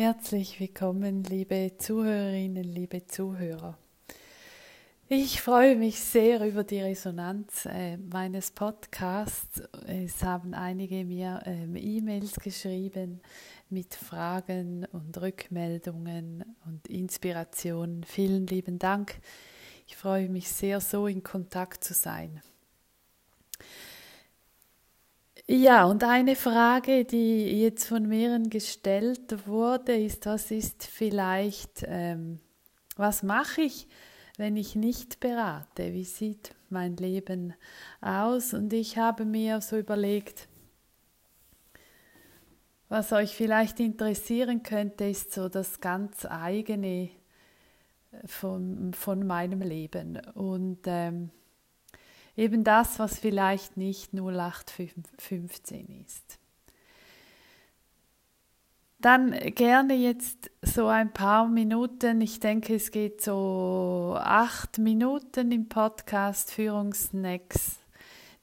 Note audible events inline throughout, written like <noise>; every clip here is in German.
Herzlich willkommen, liebe Zuhörerinnen, liebe Zuhörer. Ich freue mich sehr über die Resonanz äh, meines Podcasts. Es haben einige mir ähm, E-Mails geschrieben mit Fragen und Rückmeldungen und Inspirationen. Vielen lieben Dank. Ich freue mich sehr, so in Kontakt zu sein. Ja, und eine Frage, die jetzt von mehreren gestellt wurde, ist, was ist vielleicht, ähm, was mache ich, wenn ich nicht berate? Wie sieht mein Leben aus? Und ich habe mir so überlegt, was euch vielleicht interessieren könnte, ist so das ganz eigene von, von meinem Leben. Und ähm, eben das, was vielleicht nicht 0815 ist. Dann gerne jetzt so ein paar Minuten. Ich denke, es geht so acht Minuten im Podcast Führungsnacks,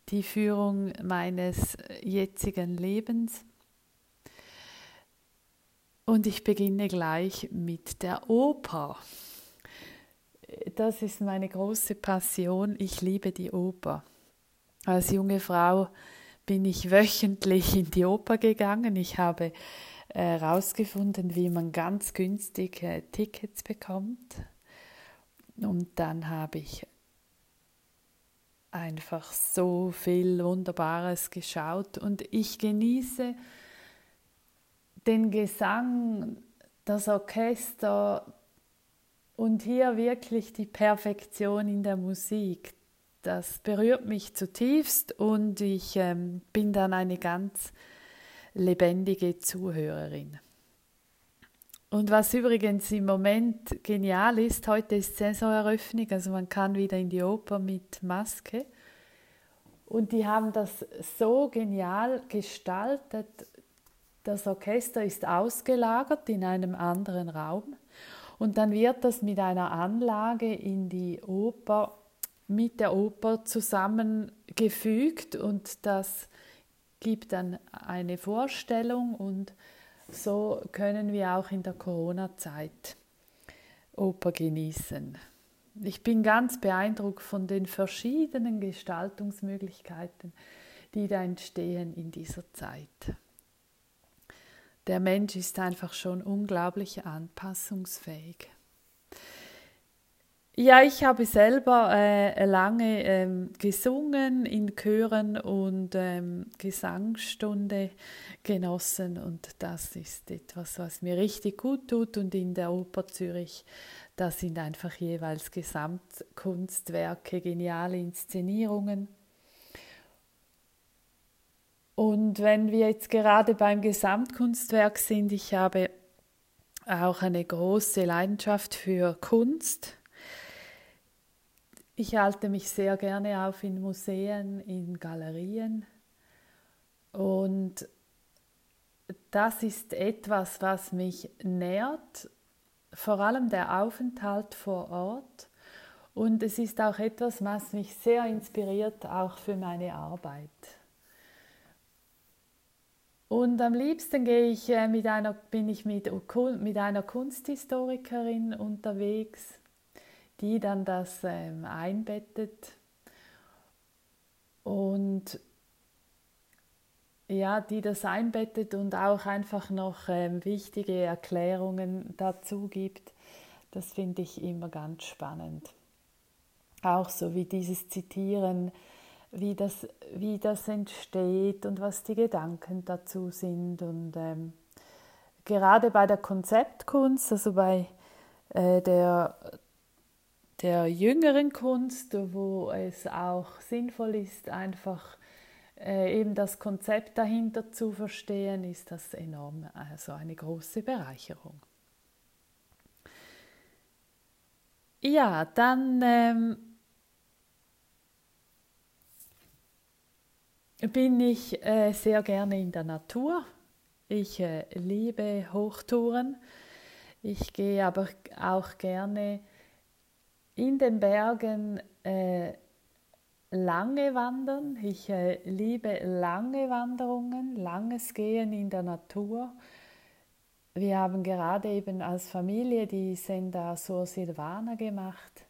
die Führung meines jetzigen Lebens. Und ich beginne gleich mit der Oper. Das ist meine große Passion. Ich liebe die Oper. Als junge Frau bin ich wöchentlich in die Oper gegangen. Ich habe herausgefunden, wie man ganz günstig äh, Tickets bekommt. Und dann habe ich einfach so viel Wunderbares geschaut und ich genieße den Gesang, das Orchester und hier wirklich die Perfektion in der Musik. Das berührt mich zutiefst und ich ähm, bin dann eine ganz lebendige Zuhörerin. Und was übrigens im Moment genial ist, heute ist Saisoneröffnung, also man kann wieder in die Oper mit Maske. Und die haben das so genial gestaltet. Das Orchester ist ausgelagert in einem anderen Raum und dann wird das mit einer Anlage in die Oper, mit der Oper zusammengefügt und das gibt dann eine Vorstellung und so können wir auch in der Corona-Zeit Oper genießen. Ich bin ganz beeindruckt von den verschiedenen Gestaltungsmöglichkeiten, die da entstehen in dieser Zeit. Der Mensch ist einfach schon unglaublich anpassungsfähig. Ja, ich habe selber äh, lange ähm, gesungen in Chören und ähm, Gesangsstunde genossen und das ist etwas, was mir richtig gut tut und in der Oper Zürich, da sind einfach jeweils Gesamtkunstwerke, geniale Inszenierungen. Und wenn wir jetzt gerade beim Gesamtkunstwerk sind, ich habe auch eine große Leidenschaft für Kunst ich halte mich sehr gerne auf in Museen, in Galerien und das ist etwas, was mich nährt, vor allem der Aufenthalt vor Ort. Und es ist auch etwas, was mich sehr inspiriert, auch für meine Arbeit. Und am liebsten gehe ich äh, mit einer, bin ich mit, mit einer Kunsthistorikerin unterwegs die dann das ähm, einbettet und ja, die das einbettet und auch einfach noch ähm, wichtige Erklärungen dazu gibt. Das finde ich immer ganz spannend. Auch so wie dieses Zitieren, wie das, wie das entsteht und was die Gedanken dazu sind. Und ähm, gerade bei der Konzeptkunst, also bei äh, der der jüngeren Kunst, wo es auch sinnvoll ist, einfach äh, eben das Konzept dahinter zu verstehen, ist das enorm, also eine große Bereicherung. Ja, dann ähm, bin ich äh, sehr gerne in der Natur. Ich äh, liebe Hochtouren. Ich gehe aber auch gerne in den Bergen äh, lange wandern. Ich äh, liebe lange Wanderungen, langes Gehen in der Natur. wir haben gerade eben als Familie die Senda Sur Silvana gemacht.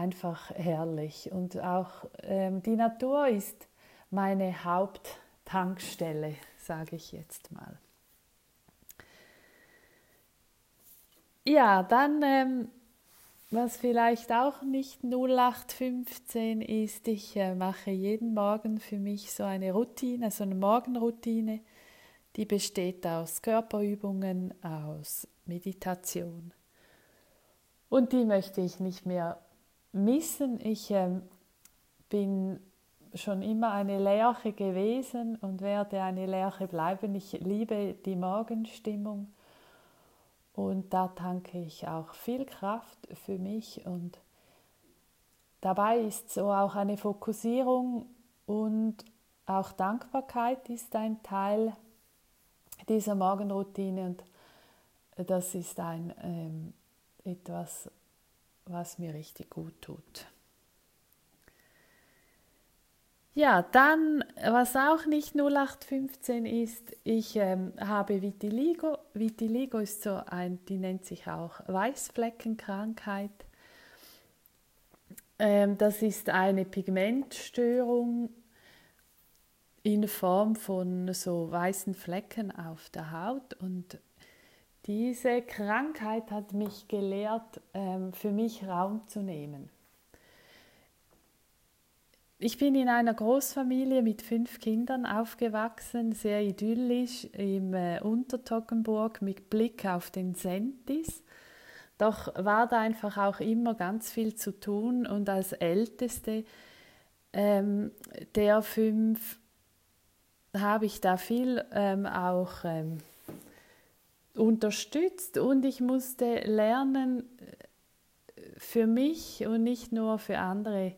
Einfach herrlich. Und auch ähm, die Natur ist meine Haupttankstelle, sage ich jetzt mal. Ja, dann, ähm, was vielleicht auch nicht 0815 ist, ich äh, mache jeden Morgen für mich so eine Routine, so eine Morgenroutine, die besteht aus Körperübungen, aus Meditation. Und die möchte ich nicht mehr missen. Ich ähm, bin schon immer eine Lerche gewesen und werde eine Lerche bleiben. Ich liebe die Morgenstimmung und da tanke ich auch viel Kraft für mich und dabei ist so auch eine Fokussierung und auch Dankbarkeit ist ein Teil dieser Morgenroutine und das ist ein ähm, etwas, was mir richtig gut tut. Ja, dann, was auch nicht 0815 ist, ich ähm, habe Vitiligo. Vitiligo ist so ein, die nennt sich auch Weißfleckenkrankheit. Ähm, das ist eine Pigmentstörung in Form von so weißen Flecken auf der Haut und diese Krankheit hat mich gelehrt, ähm, für mich Raum zu nehmen. Ich bin in einer Großfamilie mit fünf Kindern aufgewachsen, sehr idyllisch im äh, Untertoggenburg mit Blick auf den Sentis. Doch war da einfach auch immer ganz viel zu tun und als Älteste ähm, der fünf habe ich da viel ähm, auch ähm, unterstützt und ich musste lernen, für mich und nicht nur für andere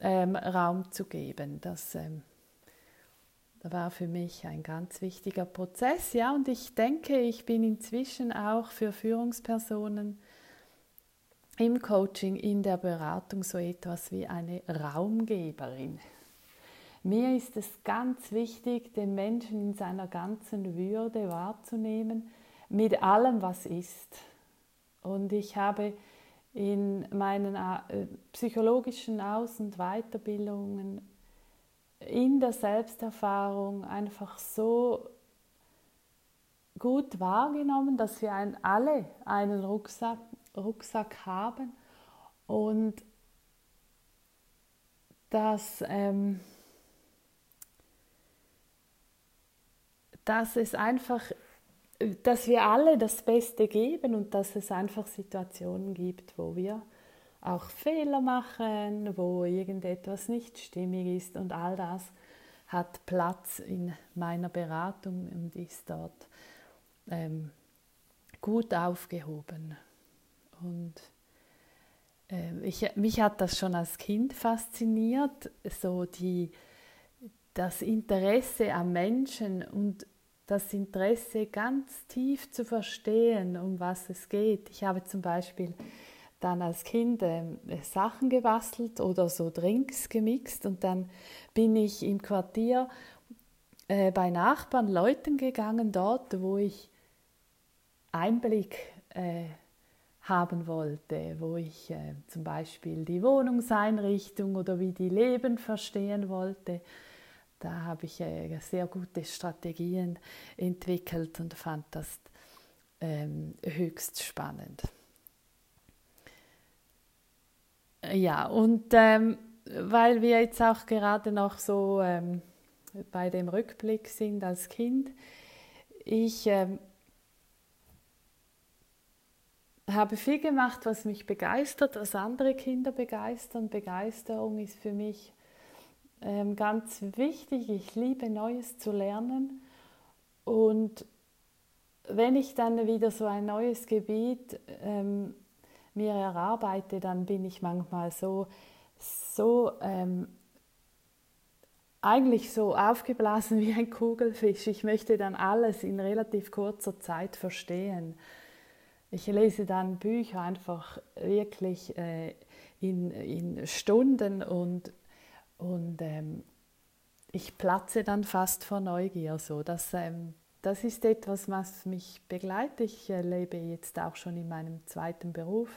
ähm, Raum zu geben. Das, ähm, war für mich ein ganz wichtiger Prozess. Ja, und ich denke, ich bin inzwischen auch für Führungspersonen im Coaching, in der Beratung so etwas wie eine Raumgeberin. Mir ist es ganz wichtig, den Menschen in seiner ganzen Würde wahrzunehmen, mit allem, was ist. Und ich habe in meinen äh, psychologischen Aus- und Weiterbildungen, in der Selbsterfahrung einfach so gut wahrgenommen, dass wir ein, alle einen Rucksack, Rucksack haben und dass, ähm, dass es einfach dass wir alle das Beste geben und dass es einfach Situationen gibt, wo wir auch Fehler machen, wo irgendetwas nicht stimmig ist und all das hat Platz in meiner Beratung und ist dort ähm, gut aufgehoben. Und äh, ich, mich hat das schon als Kind fasziniert, so die, das Interesse am Menschen und das Interesse ganz tief zu verstehen, um was es geht. Ich habe zum Beispiel dann als Kind äh, Sachen gebastelt oder so Drinks gemixt und dann bin ich im Quartier äh, bei Nachbarn, Leuten gegangen, dort, wo ich Einblick äh, haben wollte, wo ich äh, zum Beispiel die Wohnungseinrichtung oder wie die Leben verstehen wollte. Da habe ich äh, sehr gute Strategien entwickelt und fand das ähm, höchst spannend. Ja, und ähm, weil wir jetzt auch gerade noch so ähm, bei dem Rückblick sind als Kind, ich ähm, habe viel gemacht, was mich begeistert, was andere Kinder begeistern. Begeisterung ist für mich ganz wichtig. Ich liebe Neues zu lernen. Und wenn ich dann wieder so ein neues Gebiet ähm, mir erarbeite, dann bin ich manchmal so, so ähm, eigentlich so aufgeblasen <laughs> wie ein Kugelfisch. Ich möchte dann alles in relativ kurzer Zeit verstehen. Ich lese dann Bücher einfach wirklich äh, in, in Stunden und und ähm, ich platze dann fast vor Neugier. So. Das, ähm, das ist etwas, was mich begleitet. Ich äh, lebe jetzt auch schon in meinem zweiten Beruf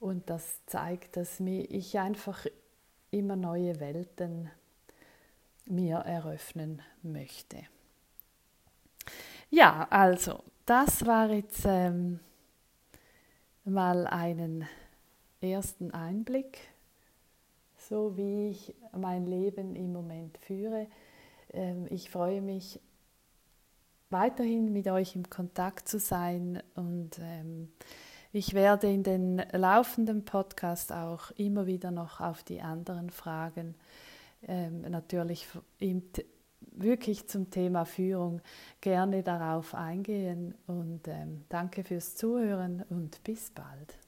und das zeigt, dass ich einfach immer neue Welten mir eröffnen möchte. Ja, also das war jetzt ähm, mal einen ersten Einblick, so wie ich mein Leben im Moment führe. Ähm, ich freue mich weiterhin mit euch im Kontakt zu sein und ähm, ich werde in den laufenden Podcasts auch immer wieder noch auf die anderen Fragen ähm, natürlich wirklich zum Thema Führung gerne darauf eingehen und danke fürs Zuhören und bis bald.